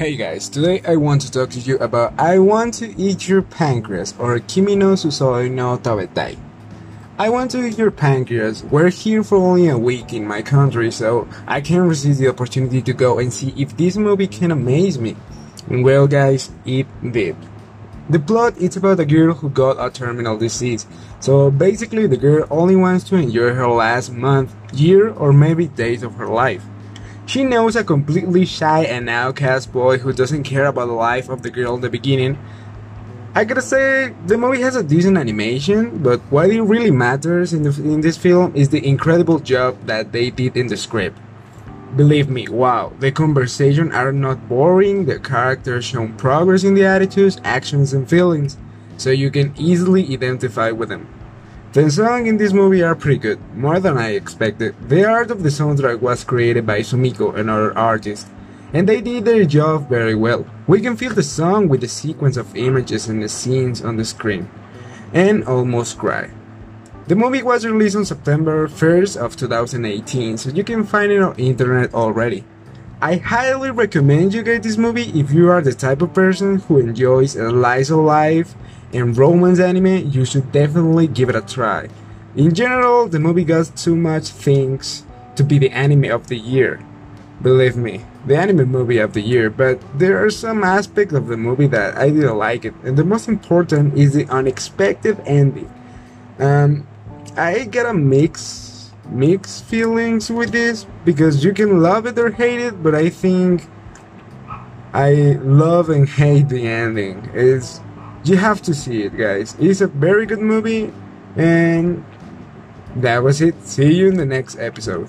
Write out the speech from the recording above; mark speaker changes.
Speaker 1: Hey guys, today I want to talk to you about I Want to Eat Your Pancreas or Kimi no Suizou no Tabetai. I Want to Eat Your Pancreas. We're here for only a week in my country, so I can't resist the opportunity to go and see if this movie can amaze me. Well guys, it did. The plot is about a girl who got a terminal disease. So basically the girl only wants to enjoy her last month, year or maybe days of her life. She knows a completely shy and outcast boy who doesn't care about the life of the girl in the beginning. I gotta say, the movie has a decent animation, but what it really matters in, the, in this film is the incredible job that they did in the script. Believe me, wow, the conversations are not boring, the characters show progress in the attitudes, actions, and feelings, so you can easily identify with them. The songs in this movie are pretty good, more than I expected. The art of the soundtrack was created by Sumika and other artists, and they did their job very well. We can feel the song with the sequence of images and the scenes on the screen, and almost cry. The movie was released on September 1st of 2018, so you can find it on internet already. I highly recommend you get this movie if you are the type of person who enjoys a slice of life and romance anime, you should definitely give it a try. In general, the movie got too much things to be the anime of the year. Believe me, the anime movie of the year, but there are some aspects of the movie that I didn't like it, and the most important is the unexpected ending. Um, I get a mix, mixed feelings with this because you can love it or hate it, but I think I love and hate the ending. It's you have to see it, guys. It's a very good movie, and that was it. See you in the next episode.